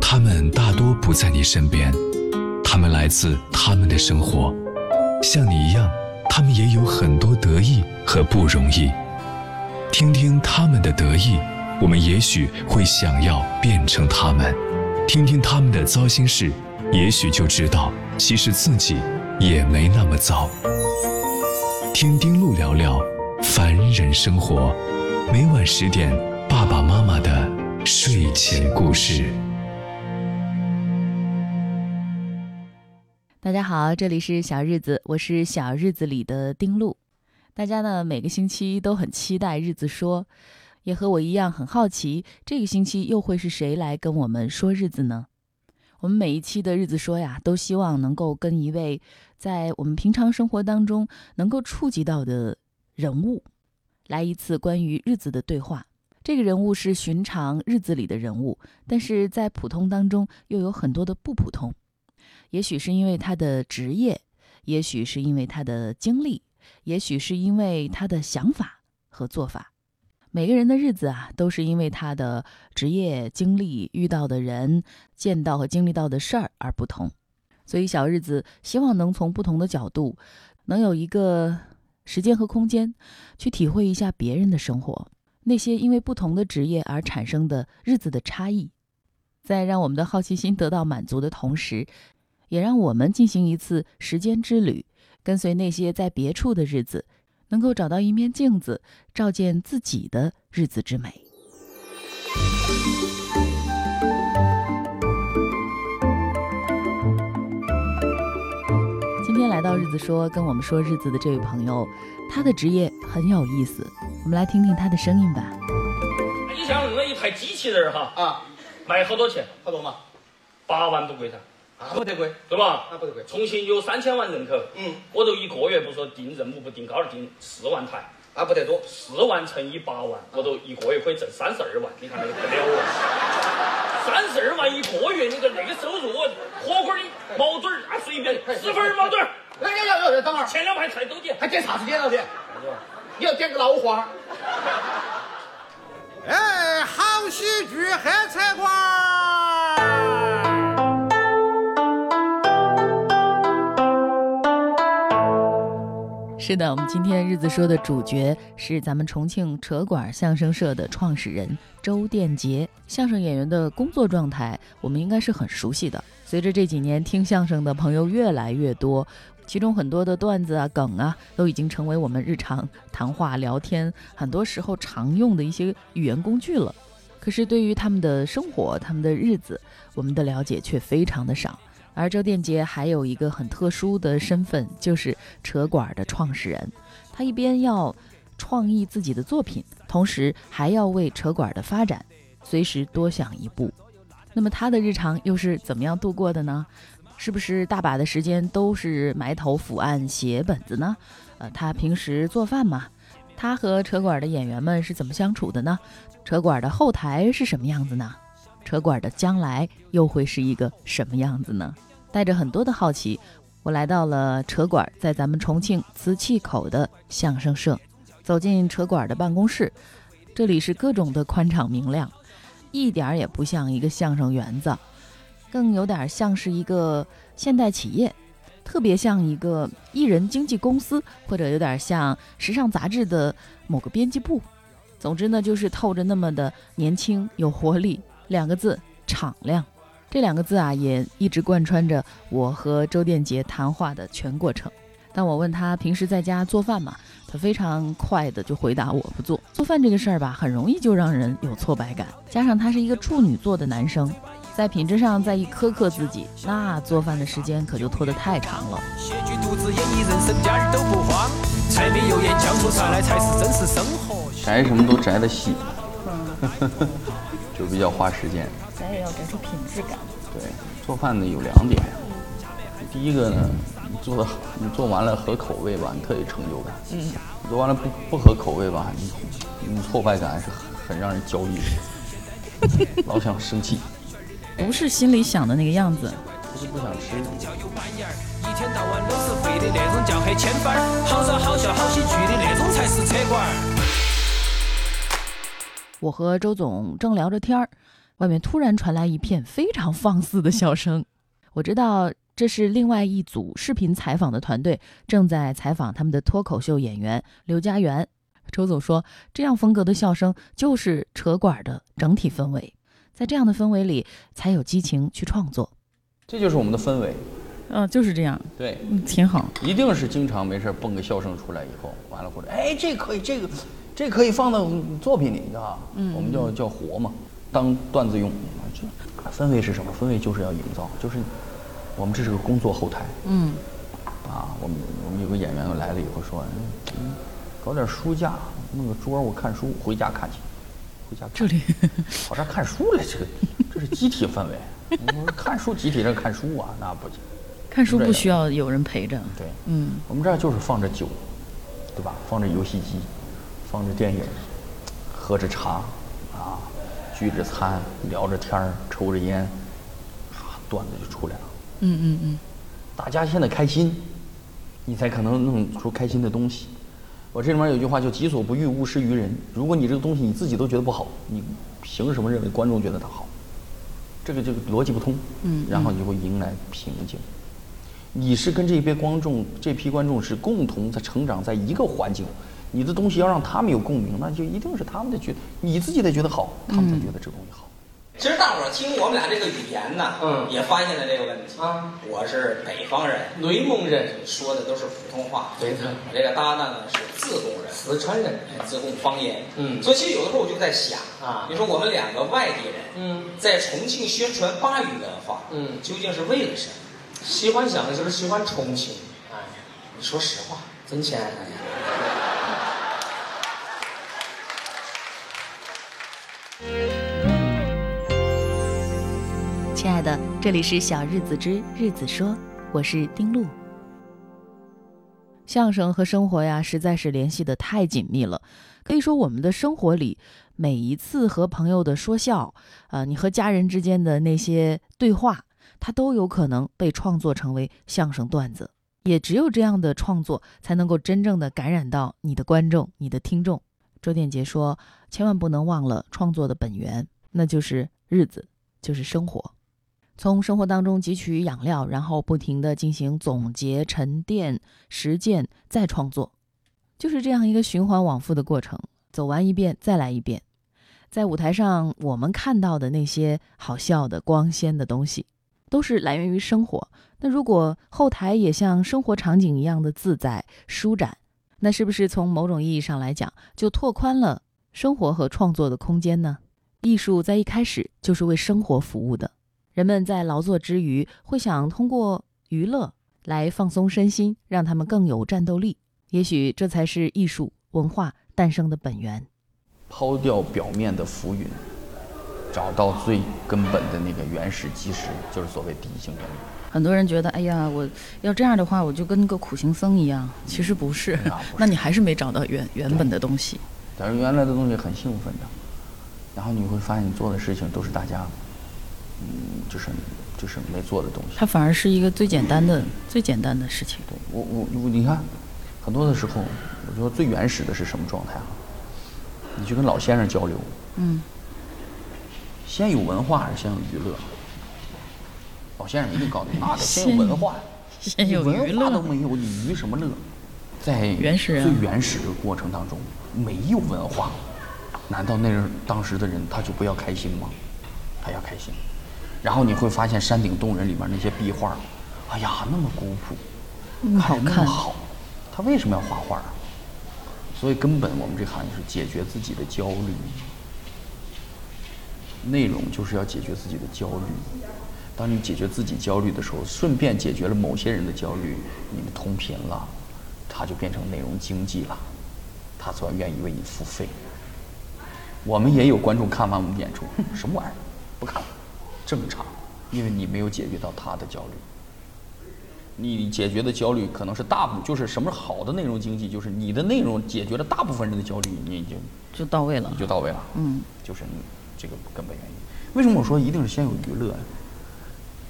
他们大多不在你身边，他们来自他们的生活，像你一样，他们也有很多得意和不容易。听听他们的得意，我们也许会想要变成他们；听听他们的糟心事，也许就知道，其实自己也没那么糟。听丁路聊聊凡人生活，每晚十点，爸爸妈妈的睡前故事。大家好，这里是小日子，我是小日子里的丁路。大家呢每个星期都很期待日子说，也和我一样很好奇，这个星期又会是谁来跟我们说日子呢？我们每一期的日子说呀，都希望能够跟一位在我们平常生活当中能够触及到的人物，来一次关于日子的对话。这个人物是寻常日子里的人物，但是在普通当中又有很多的不普通。也许是因为他的职业，也许是因为他的经历，也许是因为他的想法和做法。每个人的日子啊，都是因为他的职业经历、遇到的人、见到和经历到的事儿而不同。所以小日子希望能从不同的角度，能有一个时间和空间，去体会一下别人的生活，那些因为不同的职业而产生的日子的差异，在让我们的好奇心得到满足的同时。也让我们进行一次时间之旅，跟随那些在别处的日子，能够找到一面镜子，照见自己的日子之美。天来到日子说跟我们说日子的这位朋友，他的职业很有意思，我们来听听他的声音吧。你像那一台机器人哈啊，卖好多钱？好多嘛？八万不贵噻。啊不得贵，对吧？那不得贵。重庆有三千万人口，嗯，我都一个月不说定任务不定高点，定四万台，那不得多。四万乘以八万，我都一个月可以挣三十二万。你看那个不了了，三十二万一个月，你个那个收入，我火锅的毛墩儿啊，随便十份毛墩儿。哎呀呀呀！等会儿，前两排菜都点，还点啥子点了点？你要点个老花。哎，好喜剧黑菜馆。是的，我们今天日子说的主角是咱们重庆扯管相声社的创始人周殿杰。相声演员的工作状态，我们应该是很熟悉的。随着这几年听相声的朋友越来越多，其中很多的段子啊、梗啊，都已经成为我们日常谈话聊天很多时候常用的一些语言工具了。可是对于他们的生活、他们的日子，我们的了解却非常的少。而周殿杰还有一个很特殊的身份，就是扯管的创始人。他一边要创意自己的作品，同时还要为扯管的发展随时多想一步。那么他的日常又是怎么样度过的呢？是不是大把的时间都是埋头伏案写本子呢？呃，他平时做饭吗？他和扯管的演员们是怎么相处的呢？扯管的后台是什么样子呢？车管的将来又会是一个什么样子呢？带着很多的好奇，我来到了车管在咱们重庆磁器口的相声社。走进车管的办公室，这里是各种的宽敞明亮，一点儿也不像一个相声园子，更有点像是一个现代企业，特别像一个艺人经纪公司，或者有点像时尚杂志的某个编辑部。总之呢，就是透着那么的年轻有活力。两个字敞亮，这两个字啊，也一直贯穿着我和周殿杰谈话的全过程。当我问他平时在家做饭吗？他非常快的就回答我不做。做饭这个事儿吧，很容易就让人有挫败感，加上他是一个处女座的男生，在品质上再一苛刻自己，那做饭的时间可就拖得太长了。宅什么都宅得细。就比较花时间，咱也要摘出品质感。对，做饭呢有两点，第一个呢，你做的你做完了合口味吧，你特有成就感。嗯。做完了不不合口味吧，你你挫败感是很让人焦虑的，老想生气。不是心里想的那个样子。不是不想吃。一天到晚都是肥的那种叫黑千班好吵好笑好喜剧的那种才是扯管我和周总正聊着天儿，外面突然传来一片非常放肆的笑声。我知道这是另外一组视频采访的团队正在采访他们的脱口秀演员刘家元。周总说，这样风格的笑声就是扯管的整体氛围，在这样的氛围里才有激情去创作。这就是我们的氛围。嗯，就是这样，对，嗯，挺好。一定是经常没事儿蹦个笑声出来以后，完了或者哎，这可以，这个这可以放到作品里，你知道吧？嗯，我们叫叫活嘛，当段子用。这氛围是什么？氛围就是要营造，就是我们这是个工作后台。嗯，啊，我们我们有个演员来了以后说，嗯，搞点书架，弄个桌儿我看书，回家看去，回家看这里 跑这看书来，这个这是集体氛围。我看书集体这看书啊，那不行。看书不需要有人陪着。对，嗯，我们这儿就是放着酒，对吧？放着游戏机，放着电影，喝着茶，啊，聚着餐，聊着天儿，抽着烟，啊，段子就出来了。嗯嗯嗯，大家现在开心，你才可能弄出开心的东西。我这里面有句话叫“己所不欲，勿施于人”。如果你这个东西你自己都觉得不好，你凭什么认为观众觉得它好？这个这个逻辑不通。嗯然后你就会迎来瓶颈。你是跟这一批观众，这批观众是共同在成长在一个环境，你的东西要让他们有共鸣，那就一定是他们的觉得，你自己得觉得好，他们才觉得这东西好。其实大伙儿听我们俩这个语言呢，嗯。也发现了这个问题。啊。我是北方人，内蒙人，说的都是普通话。对。的我这个搭档呢是自贡人，四川人，哎自贡方言。嗯。所以其实有的时候我就在想啊。你说我们两个外地人，嗯，在重庆宣传巴渝文化，嗯。究竟是为了什么？喜欢想的就是，喜欢重庆，哎，你说实话，真钱，哎呀。这里是小日子之日子说，我是丁璐。相声和生活呀，实在是联系的太紧密了。可以说，我们的生活里，每一次和朋友的说笑，啊、你和家人之间的那些对话，它都有可能被创作成为相声段子。也只有这样的创作，才能够真正的感染到你的观众、你的听众。周电杰说：“千万不能忘了创作的本源，那就是日子，就是生活。从生活当中汲取养料，然后不停地进行总结、沉淀、实践，再创作，就是这样一个循环往复的过程。走完一遍，再来一遍。在舞台上，我们看到的那些好笑的、光鲜的东西，都是来源于生活。那如果后台也像生活场景一样的自在舒展，那是不是从某种意义上来讲，就拓宽了生活和创作的空间呢？艺术在一开始就是为生活服务的。人们在劳作之余，会想通过娱乐来放松身心，让他们更有战斗力。也许这才是艺术文化诞生的本源。抛掉表面的浮云，找到最根本的那个原始基石，就是所谓第一性原理。很多人觉得，哎呀，我要这样的话，我就跟个苦行僧一样。其实不是，那不是那你还是没找到原原本的东西。但是原来的东西很兴奋的，然后你会发现你做的事情都是大家，嗯，就是就是没做的东西。它反而是一个最简单的、最简单的事情。对我我我，你看，很多的时候，我觉得最原始的是什么状态啊？你去跟老先生交流，嗯，先有文化还是先有娱乐？老先生一定告诉你，那得先有文化，先有娱乐。文化都没有，你娱什么乐？在原始人最原始的过程当中，没有文化，难道那人当时的人他就不要开心吗？他要开心。然后你会发现山顶洞人里面那些壁画，哎呀，那么古朴，那么好看着那么好，他为什么要画画啊？所以根本我们这行业是解决自己的焦虑，内容就是要解决自己的焦虑。当你解决自己焦虑的时候，顺便解决了某些人的焦虑，你们同频了，他就变成内容经济了，他才愿意为你付费。我们也有观众看完我们演出，哼什么玩意儿，不看了，正常，因为你没有解决到他的焦虑。你解决的焦虑可能是大部，就是什么好的内容经济，就是你的内容解决了大部分人的焦虑，你就就到位了你。就到位了。嗯，就是你这个根本原因。为什么我说一定是先有娱乐？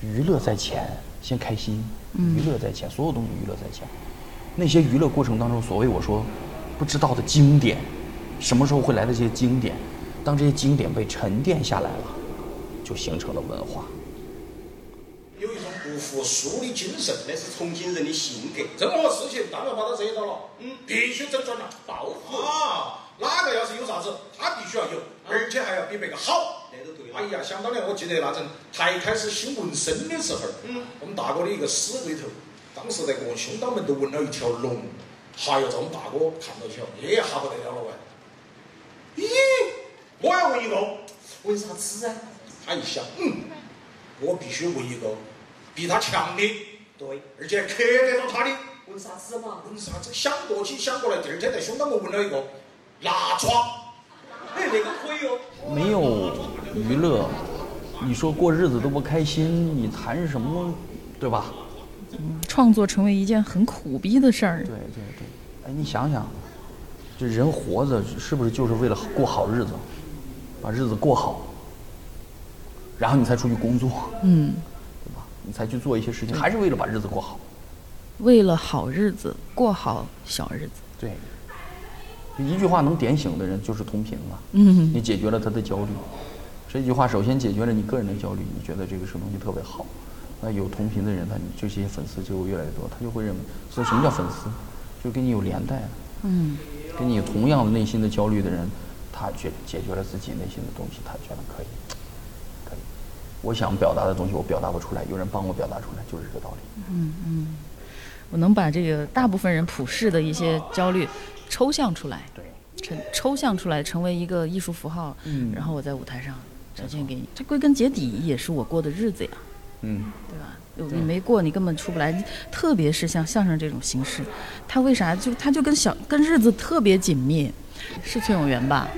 娱乐在前，先开心，娱乐在前，所有东西娱乐在前。那些娱乐过程当中，所谓我说不知道的经典，什么时候会来的这些经典？当这些经典被沉淀下来了，就形成了文化。有一种不服输的精神，那是重庆人的性格。任何事情，当然把他惹到了，嗯，必须整转了，报复啊！哪个要是有啥子，他必须要有，而且还要比别个好。那都对。哎呀，想当年我记得那阵才开始新纹身的时候，嗯，我们大哥的一个死鬼头，当时在个胸膛门都纹了一条龙。还要在我们大哥看到起哦，也哈不得了了喂！咦，我要纹一个，纹啥子啊？他一想，嗯，我必须问一个比他强的，对，而且克得到他的。问啥子嘛？问啥子？想过去想过来，第二天在胸膛我纹了一个蜡疮。哎，那个可以哦。没有娱乐，你说过日子都不开心，你谈什么，对吧？嗯创作成为一件很苦逼的事儿。对对对，哎，你想想，这人活着是不是就是为了过好日子，把日子过好，然后你才出去工作，嗯，对吧？你才去做一些事情，还是为了把日子过好。为了好日子过好小日子。对，一句话能点醒的人就是同频了。嗯，你解决了他的焦虑，这句话首先解决了你个人的焦虑，你觉得这个什么东西特别好。那有同频的人，他这些粉丝就会越来越多，他就会认为，所以什么叫粉丝？就跟你有连带，嗯，跟你有同样的内心的焦虑的人，他解解决了自己内心的东西，他觉得可以，可以。我想表达的东西我表达不出来，有人帮我表达出来，就是这个道理。嗯嗯，我能把这个大部分人普世的一些焦虑抽象出来，对，成抽象出来成为一个艺术符号，嗯，然后我在舞台上展现给你。这归根结底也是我过的日子呀。嗯，对吧？你没过，你根本出不来。特别是像相声这种形式，它为啥就它就跟小跟日子特别紧密？是崔永元吧？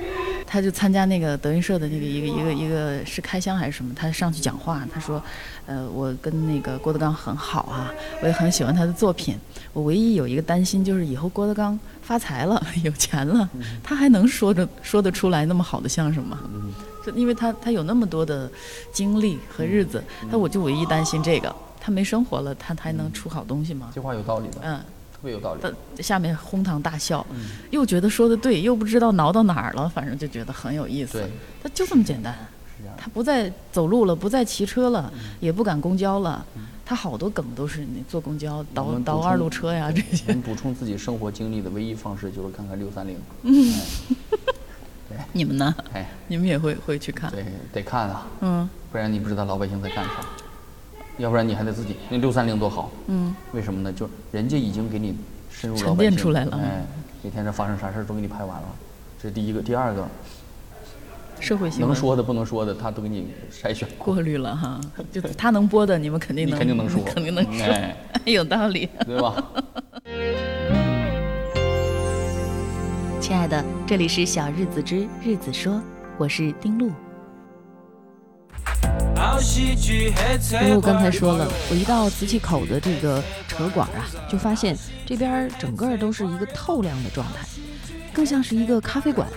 他就参加那个德云社的那个一个一个一个是开箱还是什么？他上去讲话，他说：“呃，我跟那个郭德纲很好啊，我也很喜欢他的作品。我唯一有一个担心就是以后郭德纲发财了、有钱了，他还能说着说得出来那么好的相声吗？”就因为他他有那么多的经历和日子，那我就唯一担心这个，他没生活了，他还能出好东西吗？这话有道理的，嗯，特别有道理。下面哄堂大笑，又觉得说的对，又不知道挠到哪儿了，反正就觉得很有意思。对，他就这么简单。他不再走路了，不再骑车了，也不赶公交了。他好多梗都是你坐公交倒倒二路车呀这些。补充自己生活经历的唯一方式就是看看六三零。嗯。你们呢？哎，你们也会会去看？对，得看啊。嗯。不然你不知道老百姓在干啥，要不然你还得自己。那六三零多好。嗯。为什么呢？就人家已经给你深入沉淀出来了。哎，每天这发生啥事儿都给你拍完了，这是第一个。第二个，社会新闻能说的不能说的，他都给你筛选过滤了哈。就他能播的，你们肯定能，肯定能说，肯定能说。哎，有道理，对吧？亲爱的，这里是小日子之日子说，我是丁璐。因为我刚才说了，我一到瓷器口的这个茶馆啊，就发现这边整个都是一个透亮的状态，更像是一个咖啡馆。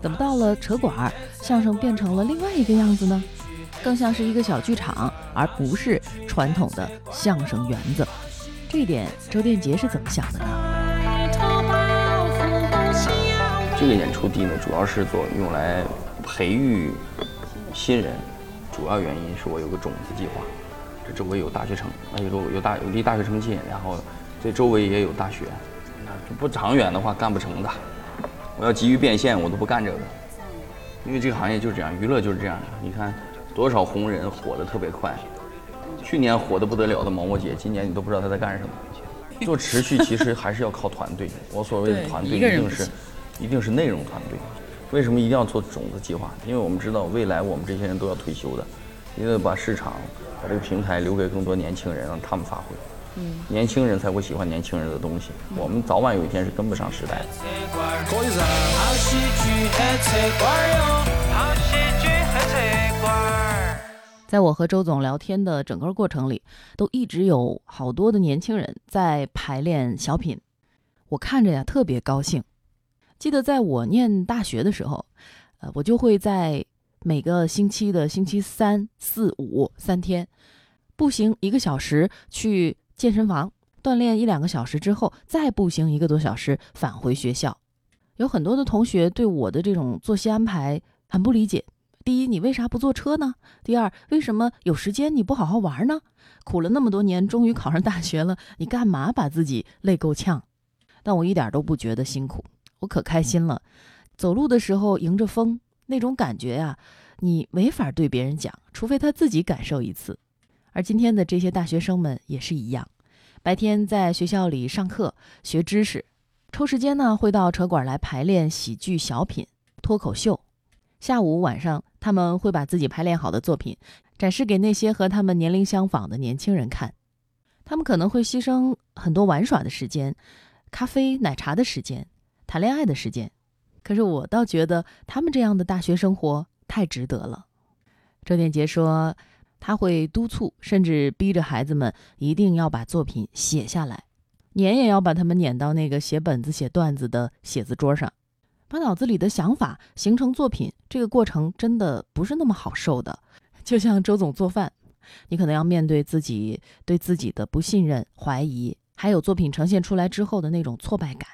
怎么到了茶馆，相声变成了另外一个样子呢？更像是一个小剧场，而不是传统的相声园子。这一点，周殿杰是怎么想的呢？这个演出地呢，主要是做用来培育新人，主要原因是我有个种子计划，这周围有大学城，那有有大有离大学城近，然后这周围也有大学，那不长远的话干不成的。我要急于变现，我都不干这个，因为这个行业就是这样，娱乐就是这样的。你看多少红人火的特别快，去年火的不得了的毛毛姐，今年你都不知道她在干什么。做持续其实还是要靠团队，我所谓的团队一定是。一定是内容团队，为什么一定要做种子计划？因为我们知道未来我们这些人都要退休的，一定要把市场、把这个平台留给更多年轻人，让他们发挥。嗯，年轻人才会喜欢年轻人的东西。我们早晚有一天是跟不上时代的。在我和周总聊天的整个过程里，都一直有好多的年轻人在排练小品，我看着呀特别高兴。记得在我念大学的时候，呃，我就会在每个星期的星期三、四、五三天，步行一个小时去健身房锻炼一两个小时之后，再步行一个多小时返回学校。有很多的同学对我的这种作息安排很不理解，第一，你为啥不坐车呢？第二，为什么有时间你不好好玩呢？苦了那么多年，终于考上大学了，你干嘛把自己累够呛？但我一点都不觉得辛苦，我可开心了。走路的时候迎着风，那种感觉呀，你没法对别人讲，除非他自己感受一次。而今天的这些大学生们也是一样，白天在学校里上课学知识，抽时间呢会到车馆来排练喜剧、小品、脱口秀。下午晚上，他们会把自己排练好的作品展示给那些和他们年龄相仿的年轻人看。他们可能会牺牲很多玩耍的时间、咖啡、奶茶的时间、谈恋爱的时间。可是我倒觉得他们这样的大学生活太值得了。周电杰说，他会督促，甚至逼着孩子们一定要把作品写下来，撵也要把他们撵到那个写本子、写段子的写字桌上，把脑子里的想法形成作品。这个过程真的不是那么好受的。就像周总做饭，你可能要面对自己对自己的不信任、怀疑，还有作品呈现出来之后的那种挫败感。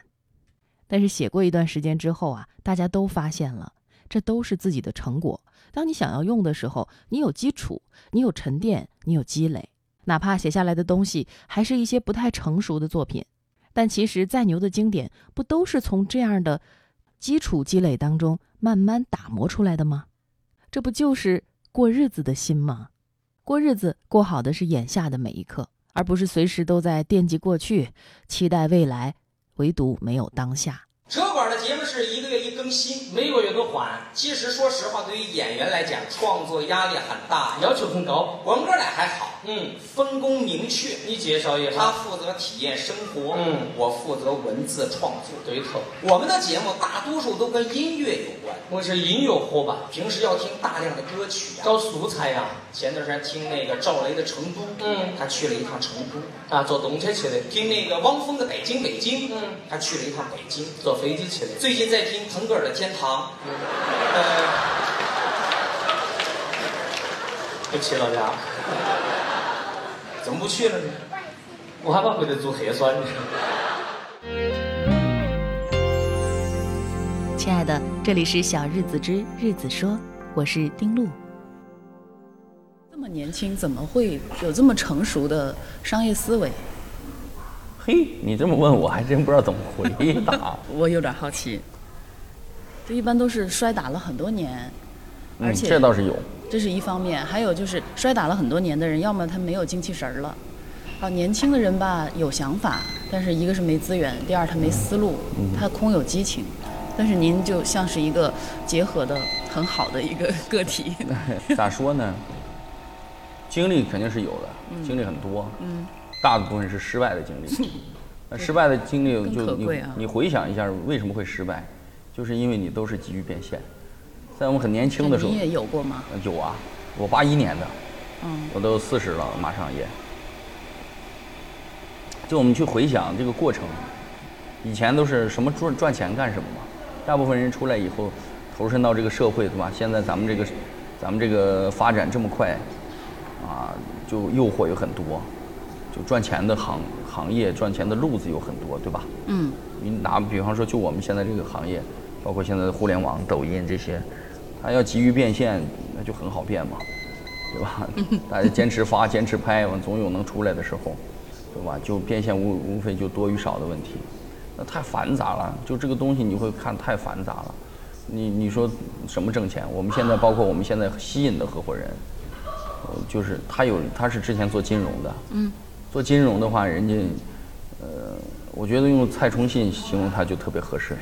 但是写过一段时间之后啊，大家都发现了，这都是自己的成果。当你想要用的时候，你有基础，你有沉淀，你有积累。哪怕写下来的东西还是一些不太成熟的作品，但其实再牛的经典，不都是从这样的基础积累当中慢慢打磨出来的吗？这不就是过日子的心吗？过日子过好的是眼下的每一刻，而不是随时都在惦记过去，期待未来。唯独没有当下。车管的节目是一个月一更新，每个月都换。其实说实话，对于演员来讲，创作压力很大，要求很高。我们哥俩还好，嗯，分工明确。你介绍一下，他负责体验生活，嗯，我负责文字创作。对头。我们的节目大多数都跟音乐有关，我是音乐伙伴，平时要听大量的歌曲，找素材呀。前段时间听那个赵雷的《成都》，嗯，他去了一趟成都，啊，坐动车去的。听那个汪峰的《北京北京》，嗯，他去了一趟北京，坐飞机起来。最近在听腾格尔的《天堂》，呃，不起老家？怎么不去了呢？我害怕回来做核酸。亲爱的，这里是小日子之日子说，我是丁璐。这么年轻，怎么会有这么成熟的商业思维？嘿，你这么问我还真不知道怎么回答。我有点好奇。这一般都是摔打了很多年，而且这倒是有。这是一方面，还有就是摔打了很多年的人，要么他没有精气神儿了。啊，年轻的人吧有想法，但是一个是没资源，第二他没思路，他空有激情。但是您就像是一个结合的很好的一个 个体。咋说呢？经历肯定是有的，经历很多，嗯，大部分是失败的经历。那失败的经历就你你回想一下，为什么会失败？就是因为你都是急于变现。在我们很年轻的时候，你也有过吗？有啊，我八一年的，嗯，我都四十了，马上也。就我们去回想这个过程，以前都是什么赚赚钱干什么嘛？大部分人出来以后，投身到这个社会，对吧？现在咱们这个，咱们这个发展这么快。啊，就诱惑有很多，就赚钱的行行业，赚钱的路子有很多，对吧？嗯。你拿比方说，就我们现在这个行业，包括现在的互联网、抖音这些，它要急于变现，那就很好变嘛，对吧？大家坚持发、坚持拍，完总有能出来的时候，对吧？就变现无无非就多与少的问题，那太繁杂了。就这个东西你会看太繁杂了，你你说什么挣钱？我们现在包括我们现在吸引的合伙人。就是他有，他是之前做金融的，嗯，做金融的话，人家，呃，我觉得用蔡崇信形容他就特别合适，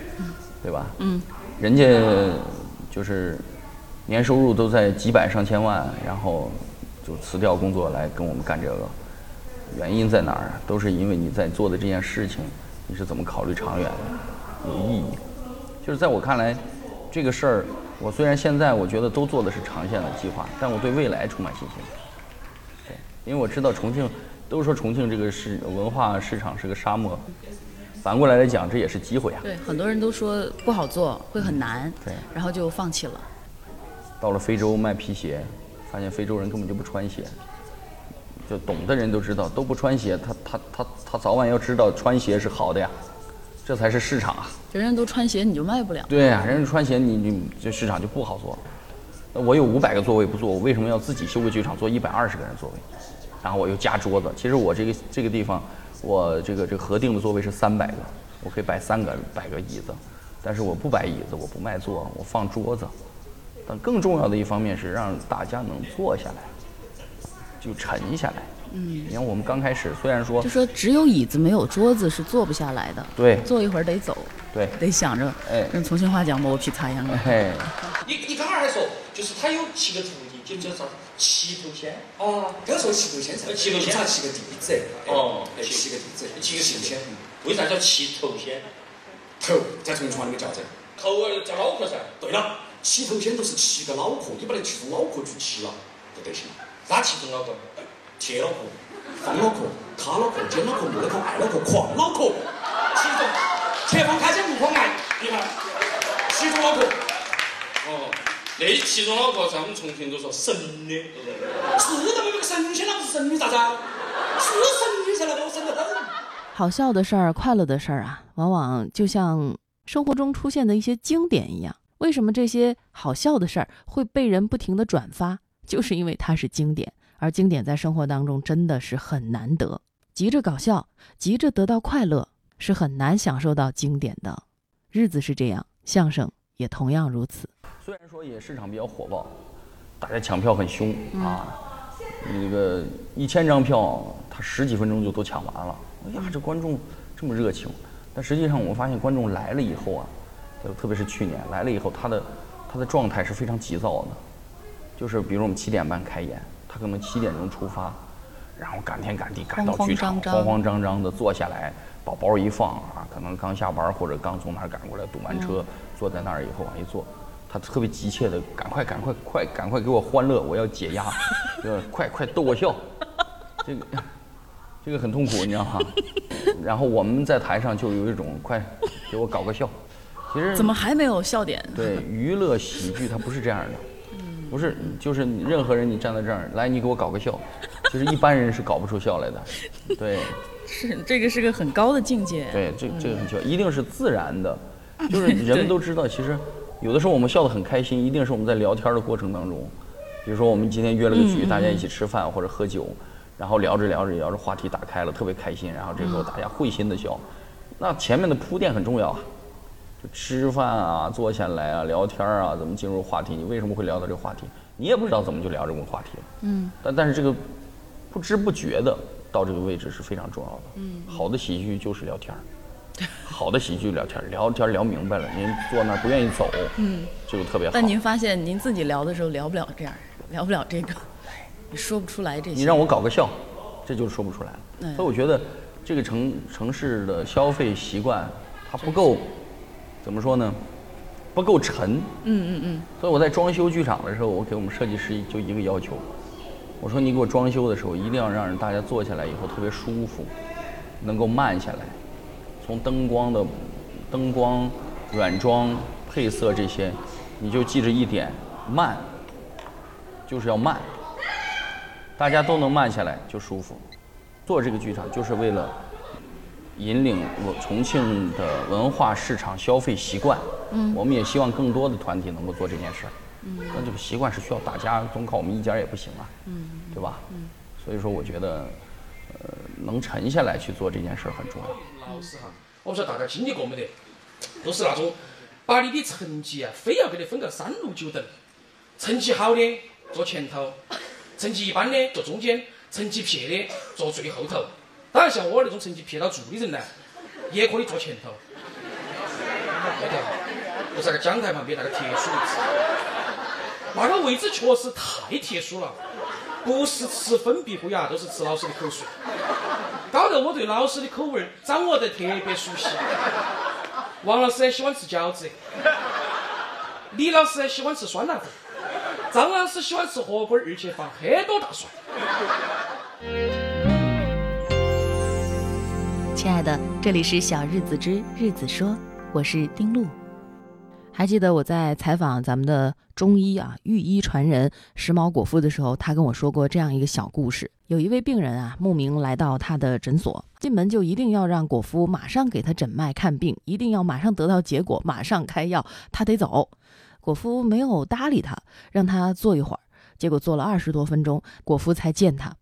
对吧？嗯，人家就是年收入都在几百上千万，然后就辞掉工作来跟我们干这个，原因在哪儿？都是因为你在做的这件事情，你是怎么考虑长远的，有意义。就是在我看来，这个事儿。我虽然现在我觉得都做的是长线的计划，但我对未来充满信心。对，因为我知道重庆，都说重庆这个市文化市场是个沙漠，反过来来讲，这也是机会啊。对，很多人都说不好做，会很难，对，然后就放弃了。到了非洲卖皮鞋，发现非洲人根本就不穿鞋，就懂的人都知道，都不穿鞋，他他他他早晚要知道穿鞋是好的呀。这才是市场啊！人人都穿鞋，你就卖不了。对呀，人人穿鞋，你你这市场就不好做。那我有五百个座位不坐，我为什么要自己修个剧场做一百二十个人座位？然后我又加桌子。其实我这个这个地方，我这个这个核定的座位是三百个，我可以摆三个摆个椅子，但是我不摆椅子，我不卖座，我放桌子。但更重要的一方面是让大家能坐下来，就沉下来。嗯，你看我们刚开始虽然说就说只有椅子没有桌子是坐不下来的。对坐一会儿得走，对，得想着，哎用重庆话讲磨皮擦秧啊。嘿，你你刚刚还说，就是他有七个徒弟，就叫啥？七头仙。哦，刚说七头仙噻，七头仙他七个弟子。哦哎，七个弟子，七个七仙。为啥叫七头仙？头在重庆话里面叫这。头呃叫脑壳噻。对了，七头仙都是七个脑壳，你把那七种脑壳去齐了，就得行。哪七种脑壳？铁脑壳、方脑壳、卡脑壳、尖脑壳、木脑壳、爱脑壳、狂脑壳，七种。前方开枪不狂爱，你看，七种脑壳。哦，那七种脑壳在我们重庆都说神的？是的，那个神仙那不是神女啥子啊？是神女才，那个神的很。好笑的事儿、快乐的事儿啊，往往就像生活中出现的一些经典一样。为什么这些好笑的事儿会被人不停的转发？就是因为它是经典，而经典在生活当中真的是很难得。急着搞笑，急着得到快乐，是很难享受到经典的。日子是这样，相声也同样如此。虽然说也市场比较火爆，大家抢票很凶啊，那个一千张票，他十几分钟就都抢完了。哎呀，这观众这么热情，但实际上我发现观众来了以后啊，就特别是去年来了以后，他的他的状态是非常急躁的，就是比如我们七点半开演，他可能七点钟出发，然后赶天赶地赶到剧场，慌慌张张的坐下来，把包一放啊，可能刚下班或者刚从哪儿赶过来，堵完车，坐在那儿以后往一坐。他特别急切的，赶快赶快快赶快给我欢乐，我要解压，呃，快快逗我笑，这个这个很痛苦，你知道吗？然后我们在台上就有一种快给我搞个笑，其实怎么还没有笑点？对娱乐喜剧它不是这样的，不是就是任何人你站在这儿来你给我搞个笑，其实一般人是搞不出笑来的，对 是这个是个很高的境界。对，这这个很奇怪，一定是自然的，就是人们都知道，其实有的时候我们笑得很开心，一定是我们在聊天的过程当中，比如说我们今天约了个局，大家一起吃饭或者喝酒，然后聊着聊着聊着话题打开了，特别开心，然后这时候大家会心的笑，那前面的铺垫很重要啊，就吃饭啊，坐下来啊，聊天啊，怎么进入话题？你为什么会聊到这个话题？你也不知道怎么就聊这个话题了，嗯，但但是这个不知不觉的到这个位置是非常重要的，嗯好的喜剧就是聊天儿。好的喜剧聊天儿，聊天儿聊明白了，您坐那儿不愿意走，嗯，这个特别好。但您发现您自己聊的时候聊不了这样，聊不了这个，你说不出来这些。你让我搞个笑，这就是说不出来了。嗯所以我觉得这个城城市的消费习惯它不够，怎么说呢？不够沉。嗯嗯嗯，所以我在装修剧场的时候，我给我们设计师就一个要求，我说你给我装修的时候，一定要让人大家坐下来以后特别舒服，能够慢下来。从灯光的灯光、软装、配色这些，你就记着一点，慢，就是要慢，大家都能慢下来就舒服。做这个剧场就是为了引领我重庆的文化市场消费习惯。嗯我们也希望更多的团体能够做这件事儿。嗯那这个习惯是需要大家，总靠我们一家也不行啊，嗯对吧？嗯所以说，我觉得，呃，能沉下来去做这件事儿很重要。老师哈，我不晓得大家经历过没得，都是那种把你的成绩啊，非要给你分个三六九等，成绩好的坐前头，成绩一般的坐中间，成绩撇的坐最后头。当然，像我那种成绩撇到住的人呢，也可以坐前头。就在那个讲台旁边那个特殊位置，那个位置确实太特殊了，不是吃粉笔灰啊，都是吃老师的口水。搞得我对老师的口味掌握得特别熟悉。王老师喜欢吃饺子，李老师喜欢吃酸辣粉，张老师喜欢吃火锅，而且放很多大蒜。亲爱的，这里是小日子之日子说，我是丁璐。还记得我在采访咱们的中医啊御医传人时髦果腹的时候，他跟我说过这样一个小故事。有一位病人啊，慕名来到他的诊所，进门就一定要让果夫马上给他诊脉看病，一定要马上得到结果，马上开药，他得走。果夫没有搭理他，让他坐一会儿。结果坐了二十多分钟，果夫才见他。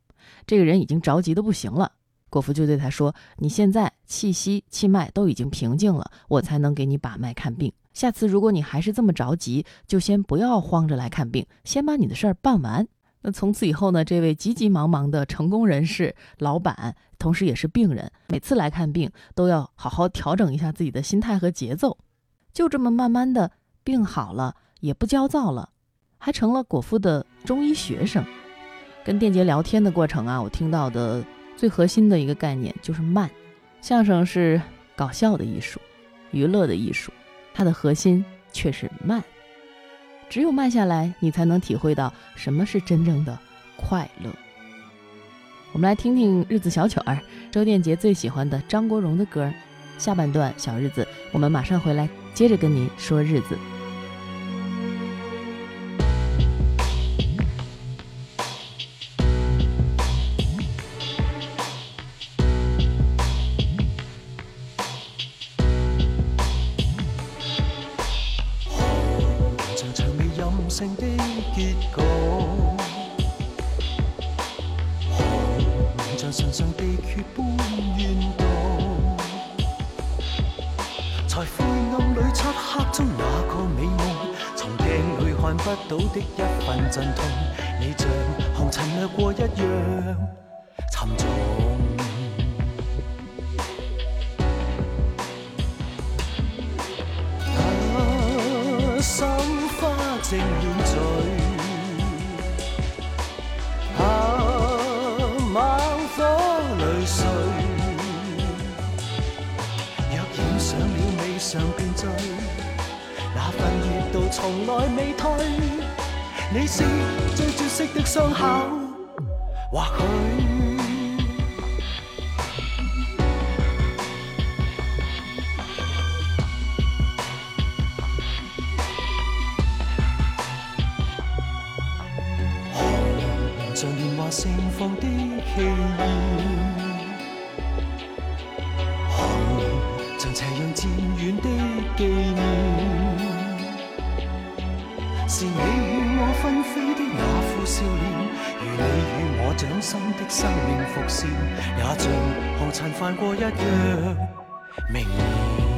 这个人已经着急的不行了。果夫就对他说：“你现在气息、气脉都已经平静了，我才能给你把脉看病。下次如果你还是这么着急，就先不要慌着来看病，先把你的事儿办完。”那从此以后呢，这位急急忙忙的成功人士、老板，同时也是病人，每次来看病都要好好调整一下自己的心态和节奏。就这么慢慢的病好了，也不焦躁了，还成了果夫的中医学生。跟电杰聊天的过程啊，我听到的。最核心的一个概念就是慢，相声是搞笑的艺术，娱乐的艺术，它的核心却是慢。只有慢下来，你才能体会到什么是真正的快乐。我们来听听日子小曲儿，周电杰最喜欢的张国荣的歌。下半段小日子，我们马上回来，接着跟您说日子。到的一份阵痛，你像红尘掠过一样沉重。啊，心花正艳度从来未退。你是最绝色的伤口，或许是你与我。纷飞的那副笑脸，如你与我掌心的生命伏线，也像红尘泛过一样明艳。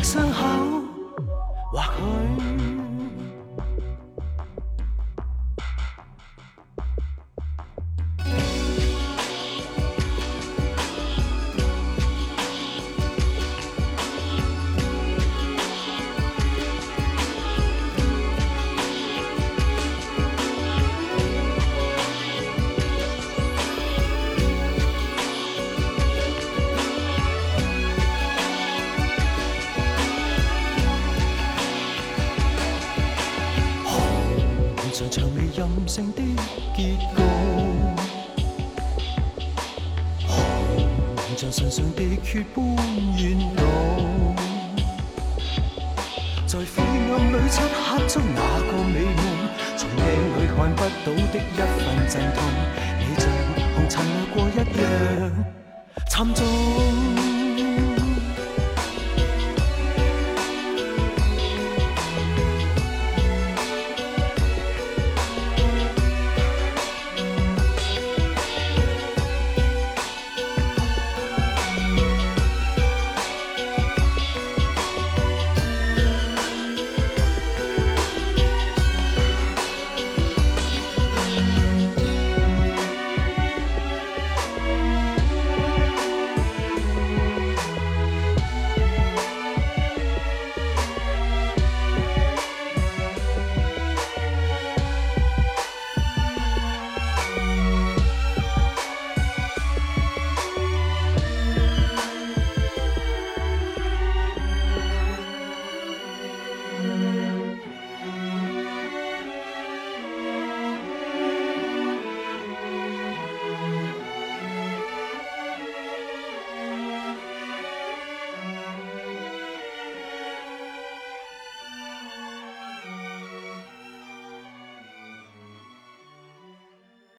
的伤口，到的一份阵痛，你像红尘掠过一样沉醉。